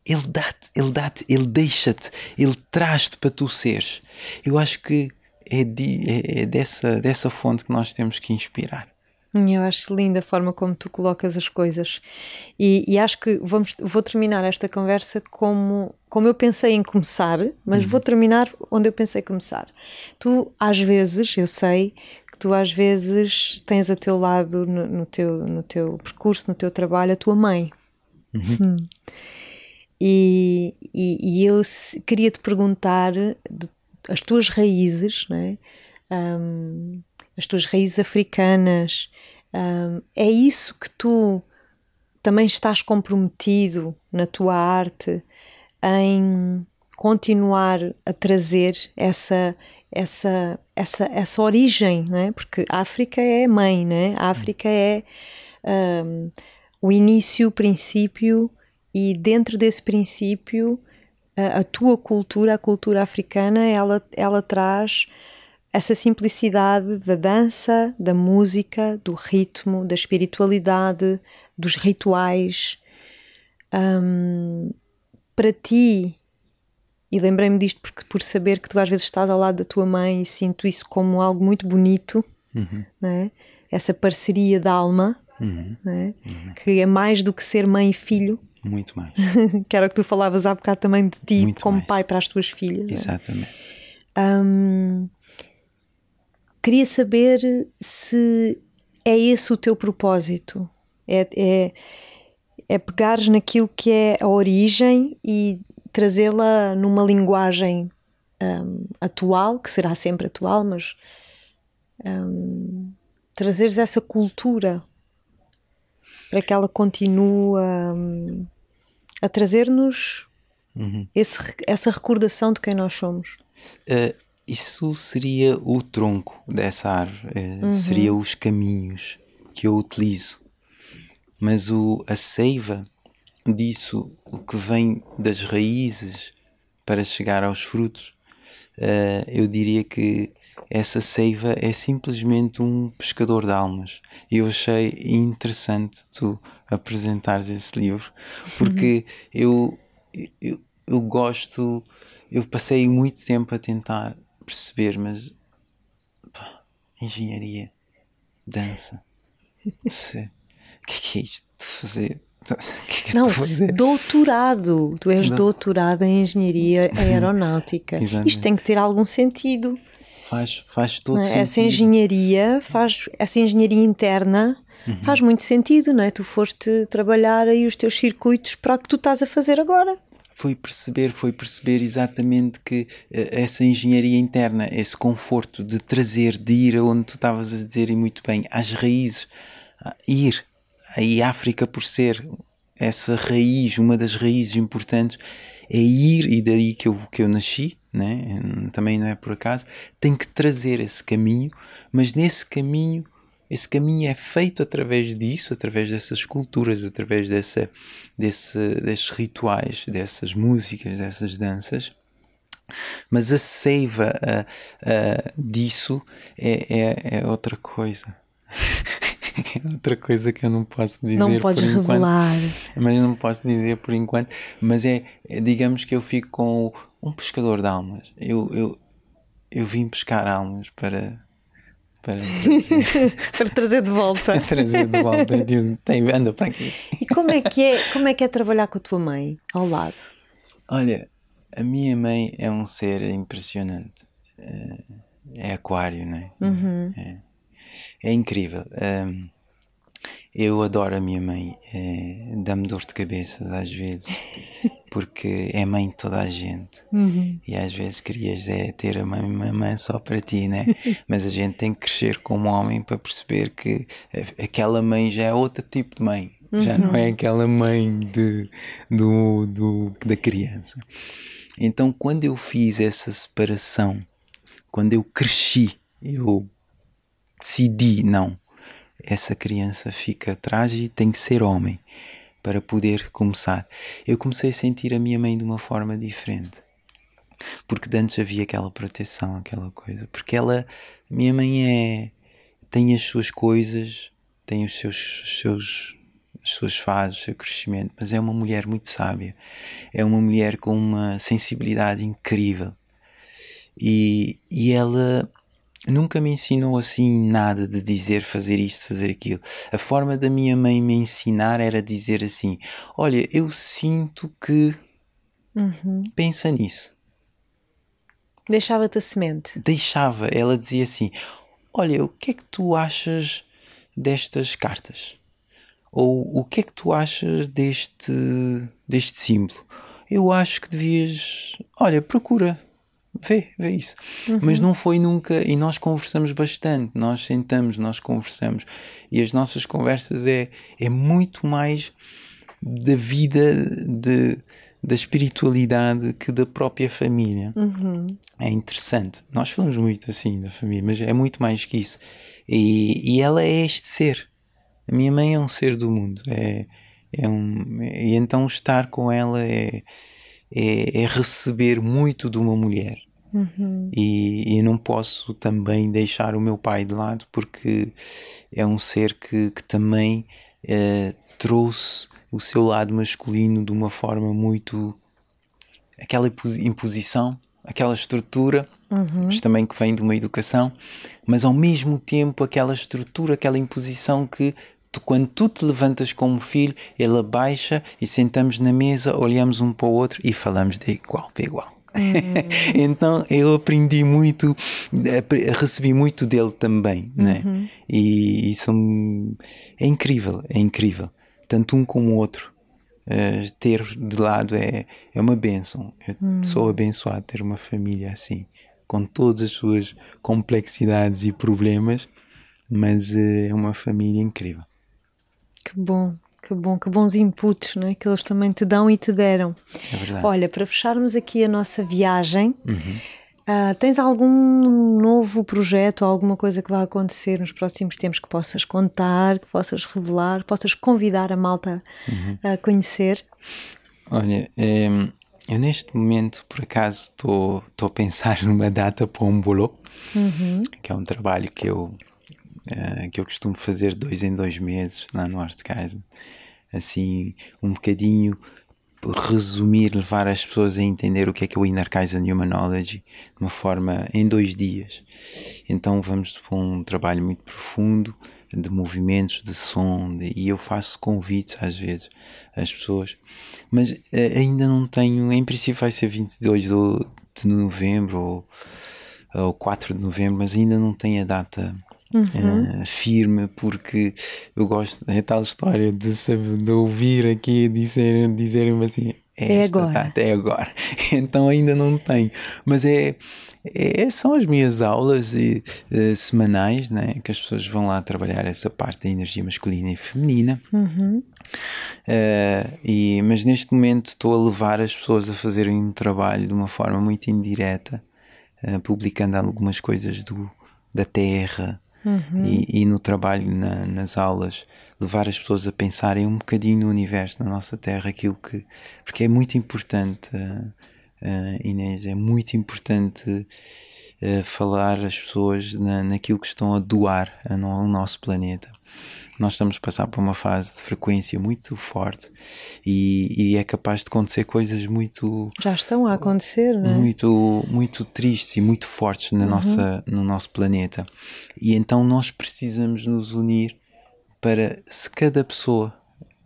Ele dá-te, ele dá-te, ele deixa-te, ele traz-te para tu seres. Eu acho que é, de, é, é dessa, dessa fonte que nós temos que inspirar. Eu acho linda a forma como tu colocas as coisas. E, e, acho que vamos, vou terminar esta conversa como, como eu pensei em começar, mas uhum. vou terminar onde eu pensei começar. Tu, às vezes, eu sei que tu, às vezes, tens a teu lado, no, no teu, no teu percurso, no teu trabalho, a tua mãe. Uhum. Hum. E, e, e, eu queria te perguntar de, as tuas raízes, não é? Um, as tuas raízes africanas, um, é isso que tu também estás comprometido na tua arte em continuar a trazer essa essa essa essa origem, né? Porque a África é mãe, né? A África é um, o início, o princípio e dentro desse princípio a, a tua cultura, a cultura africana, ela ela traz essa simplicidade da dança, da música, do ritmo, da espiritualidade, dos rituais. Um, para ti, e lembrei-me disto porque, por saber que tu às vezes estás ao lado da tua mãe e sinto isso como algo muito bonito, uhum. né? essa parceria da alma, uhum. Né? Uhum. que é mais do que ser mãe e filho. Muito mais. que era o que tu falavas há bocado também de ti muito como mais. pai para as tuas filhas. Né? Exatamente. Né? Um, Queria saber se é esse o teu propósito. É, é, é pegares naquilo que é a origem e trazê-la numa linguagem um, atual, que será sempre atual, mas um, trazeres essa cultura para que ela continue um, a trazer-nos uhum. essa recordação de quem nós somos. Uh, isso seria o tronco dessa árvore, eh, uhum. seria os caminhos que eu utilizo. mas o, a seiva disso, o que vem das raízes para chegar aos frutos, uh, eu diria que essa seiva é simplesmente um pescador de almas. E eu achei interessante tu apresentares esse livro, porque eu, eu, eu gosto, eu passei muito tempo a tentar perceber, mas pá, engenharia, dança, o que é isto de fazer? Que é que não, doutorado. Tu és não. doutorado em engenharia aeronáutica. Isto tem que ter algum sentido. Faz, faz todo é? sentido. Essa engenharia, faz, essa engenharia interna uhum. faz muito sentido, não é? Tu foste trabalhar aí os teus circuitos para o que tu estás a fazer agora. Foi perceber, foi perceber exatamente que uh, essa engenharia interna, esse conforto de trazer, de ir aonde tu estavas a dizer e muito bem, às raízes, ir. Aí África, por ser essa raiz, uma das raízes importantes, é ir, e daí que eu, que eu nasci, né? também não é por acaso, tem que trazer esse caminho, mas nesse caminho, esse caminho é feito através disso, através dessas culturas, através dessa, desse, desses rituais, dessas músicas, dessas danças. Mas a seiva uh, uh, disso é, é, é outra coisa. é outra coisa que eu não posso dizer não podes por enquanto. revelar mas não posso dizer por enquanto mas é, é, digamos que eu fico com um pescador de almas eu, eu, eu vim pescar almas para para trazer, para trazer de volta trazer de volta tem anda para aqui e como é que é como é que é trabalhar com a tua mãe ao lado olha a minha mãe é um ser impressionante é, é aquário não é? Uhum. é é incrível. Um, eu adoro a minha mãe, é, dá-me dor de cabeça às vezes, porque é mãe de toda a gente. Uhum. E às vezes querias é, ter a mãe, uma mãe só para ti, né? Mas a gente tem que crescer como homem para perceber que aquela mãe já é outro tipo de mãe. Uhum. Já não é uhum. aquela mãe de, do, do, da criança. Então, quando eu fiz essa separação, quando eu cresci, eu decidi, não, essa criança fica atrás e tem que ser homem para poder começar. Eu comecei a sentir a minha mãe de uma forma diferente. Porque antes havia aquela proteção, aquela coisa. Porque ela, minha mãe é tem as suas coisas, tem os seus, os seus as suas fases, o seu crescimento, mas é uma mulher muito sábia. É uma mulher com uma sensibilidade incrível. E, e ela nunca me ensinou assim nada de dizer fazer isto, fazer aquilo. A forma da minha mãe me ensinar era dizer assim: Olha, eu sinto que. Uhum. Pensa nisso. Deixava-te a semente. Deixava. Ela dizia assim: Olha, o que é que tu achas destas cartas? Ou o que é que tu achas deste, deste símbolo? Eu acho que devias. Olha, procura vê, vê isso. Uhum. Mas não foi nunca, e nós conversamos bastante, nós sentamos, nós conversamos, e as nossas conversas é, é muito mais da vida, de, da espiritualidade que da própria família. Uhum. É interessante. Nós falamos muito assim da família, mas é muito mais que isso. E, e ela é este ser. A minha mãe é um ser do mundo. É, é um, e então estar com ela é, é, é receber muito de uma mulher. Uhum. E, e, não posso também deixar o meu pai de lado porque é um ser que, que também eh, trouxe o seu lado masculino de uma forma muito. aquela imposição, aquela estrutura, uhum. mas também que vem de uma educação, mas ao mesmo tempo aquela estrutura, aquela imposição que quando tu te levantas como filho, ele abaixa e sentamos na mesa, olhamos um para o outro e falamos de igual para igual. Uhum. então eu aprendi muito, recebi muito dele também, né? Uhum. E isso é incrível, é incrível. Tanto um como o outro. Uh, ter de lado é, é uma benção. Eu uhum. sou abençoado ter uma família assim, com todas as suas complexidades e problemas, mas uh, é uma família incrível. Que bom. Que bom, que bons inputs não é? que eles também te dão e te deram. É verdade. Olha, para fecharmos aqui a nossa viagem, uhum. Uh, tens algum novo projeto, alguma coisa que vai acontecer nos próximos tempos que possas contar, que possas revelar, possas convidar a malta uhum. a conhecer? Olha, é, eu neste momento, por acaso, estou a pensar numa data para um bolo, uhum. que é um trabalho que eu, uh, que eu costumo fazer dois em dois meses lá no Art Kaizen. Assim, um bocadinho resumir, levar as pessoas a entender o que é que é o Inner Kaizen Humanology de uma forma em dois dias. Então vamos para um trabalho muito profundo de movimentos, de som, de, e eu faço convites às vezes às pessoas, mas uh, ainda não tenho, em princípio vai ser 22 de, de novembro ou, ou 4 de novembro, mas ainda não tenho a data Uhum. Uh, firme, porque eu gosto, é tal história de, saber, de ouvir aqui dizerem dizer assim: é agora. Data, é agora. Então ainda não tenho, mas é. É, são as minhas aulas e, uh, semanais, né, que as pessoas vão lá trabalhar essa parte da energia masculina e feminina. Uhum. Uh, e, mas neste momento estou a levar as pessoas a fazerem um trabalho de uma forma muito indireta, publicando algumas coisas do, da terra, uhum. e, e, no trabalho, na, nas aulas, levar as pessoas a pensarem um bocadinho no universo, na nossa Terra, aquilo que. Porque é muito importante, uh, uh, Inês, é muito importante uh, falar as pessoas na, naquilo que estão a doar ao nosso planeta nós estamos a passar por uma fase de frequência muito forte e, e, é capaz de acontecer coisas muito já estão a acontecer não é? muito muito tristes e muito fortes na uhum. nossa no nosso planeta e então nós precisamos nos unir para se cada pessoa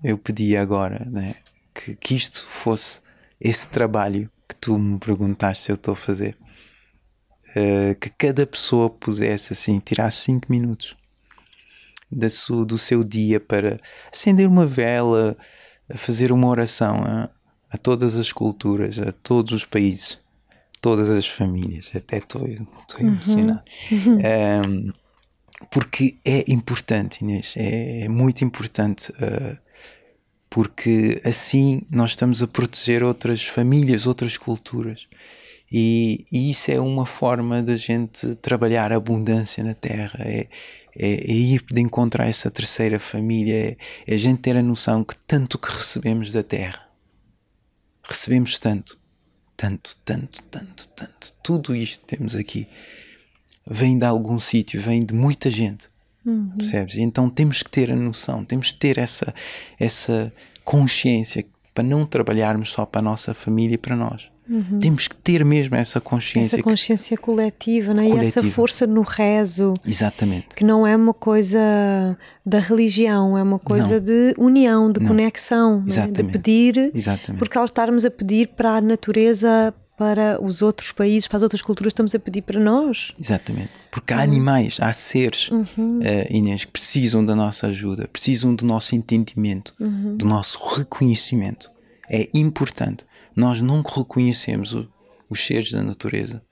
eu pedi agora né, que, que isto fosse esse trabalho que tu me perguntaste se eu estou a fazer uh, que cada pessoa pusesse assim tirasse 5 minutos da sua, do seu dia para acender uma vela, fazer uma oração a, a todas as culturas, a todos os países, todas as famílias. Até estou uhum. emocionado. Uhum. Um, porque é importante, Inês, é, é muito importante. Uh, porque assim nós estamos a proteger outras famílias, outras culturas. E, e, isso é uma forma da gente trabalhar a abundância na Terra, é, é, é ir de encontrar essa terceira família, é, é a gente ter a noção que tanto que recebemos da terra, recebemos tanto, tanto, tanto, tanto, tanto, tudo isto que temos aqui vem de algum sítio, vem de muita gente. Uhum. Percebes? Então temos que ter a noção, temos que ter essa, essa consciência para não trabalharmos só para a nossa família e para nós. Uhum. Temos que ter mesmo essa consciência. Essa consciência que... coletiva, né? Coletiva. e essa força no rezo. Exatamente. Que não é uma coisa da religião, é uma coisa não. de união, de não. conexão, Exatamente. Né? de pedir. Exatamente. Porque ao estarmos a pedir para a natureza, para os outros países, para as outras culturas, estamos a pedir para nós. Exatamente. Porque há uhum. animais, há seres, uhum. uh, Inês, que precisam da nossa ajuda, precisam do nosso entendimento, uhum. do nosso reconhecimento. É importante nós não reconhecemos o, os seres da natureza.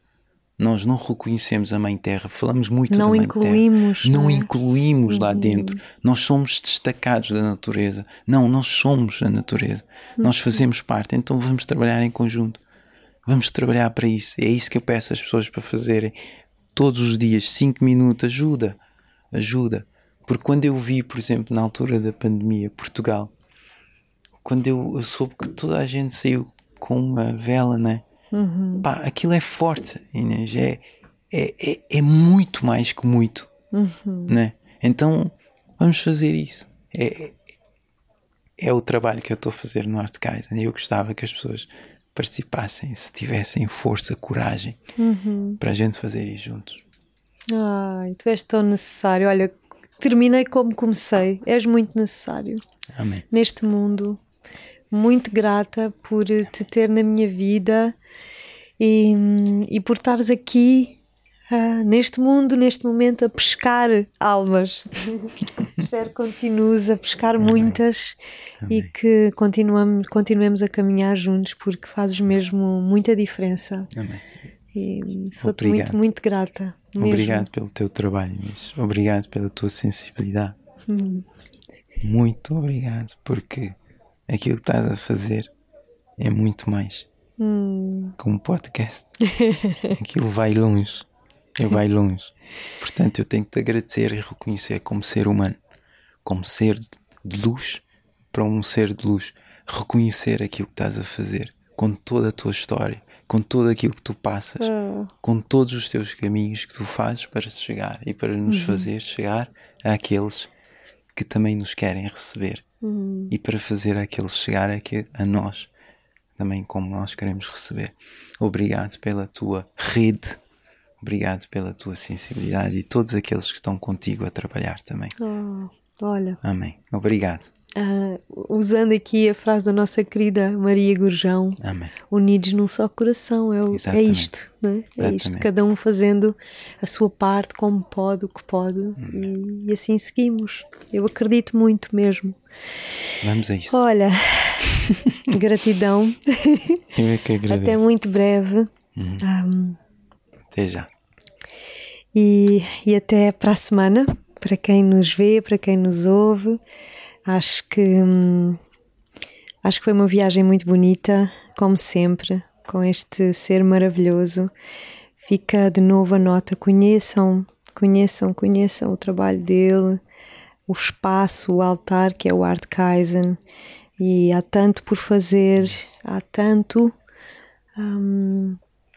Nós não reconhecemos a Mãe Terra. Falamos muito não da Mãe incluímos, Terra. Não, não é? incluímos lá uhum. dentro. Nós somos destacados da natureza. Não, nós somos a natureza. Uhum. Nós fazemos parte. Então vamos trabalhar em conjunto. Vamos trabalhar para isso. É isso que eu peço às pessoas para fazerem. Todos os dias, 5 minutos, ajuda. Ajuda. Porque quando eu vi, por exemplo, na altura da pandemia, Portugal, quando eu, eu soube que toda a gente saiu com uma vela, né? Uhum. Pá, aquilo é forte, Inês. É, é, é, é muito mais que muito, uhum. né? Então vamos fazer isso. É, é o trabalho que eu estou a fazer no Art Kaizen. Eu gostava que as pessoas participassem, se tivessem força, coragem uhum. para a gente fazer isso juntos. Ai, tu és tão necessário. Olha, terminei como comecei. És muito necessário. Amém. Neste mundo muito grata por te ter na minha vida e, e por estares aqui uh, neste mundo, neste momento, a pescar almas. Espero que continues a pescar Amém. muitas Amém. e que continuamos, continuemos a caminhar juntos porque fazes mesmo muita diferença. Amém. E sou-te muito, muito grata. Mesmo. Obrigado pelo teu trabalho, Inês. Obrigado pela tua sensibilidade. Hum. Muito obrigado, porque aquilo que estás a fazer é muito mais. hum. um podcast. Aquilo vai longe. Eu vai longe. Portanto, eu tenho que te agradecer e reconhecer como ser humano, como ser de luz para um ser de luz. Reconhecer aquilo que estás a fazer com toda a tua história, com tudo aquilo que tu passas, oh. com todos os teus caminhos que tu fazes para chegar e para nos uhum. fazer chegar àqueles que também nos querem receber uhum. e para fazer aqueles chegar aqui a nós também como nós queremos receber. Obrigado pela tua rede, obrigado pela tua sensibilidade e todos aqueles que estão contigo a trabalhar também. Oh, olha. Amém. Obrigado. Uh, usando aqui a frase da nossa querida Maria Gurjão, Amém. unidos num só coração, é, o, é isto, né? é isto, cada um fazendo a sua parte como pode, o que pode, hum. e, e, assim seguimos. Eu acredito muito mesmo. Vamos a isso. Olha, gratidão. Eu é que agradeço. Até muito breve. Hum. Um, até já. E, e até para a semana, para quem nos vê, para quem nos ouve. Acho que hum, acho que foi uma viagem muito bonita, como sempre, com este ser maravilhoso. Fica de novo a nota, conheçam, conheçam, conheçam o trabalho dele, o espaço, o altar que é o Art Kaizen. E há tanto por fazer, há tanto hum,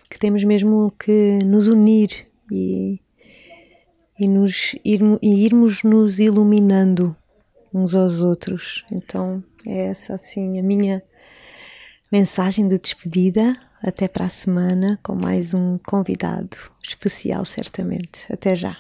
que temos mesmo que nos unir e, e, nos, ir, e irmos nos iluminando uns aos outros. Então é essa assim a minha mensagem de despedida. Até para a semana com mais um convidado especial, certamente. Até já.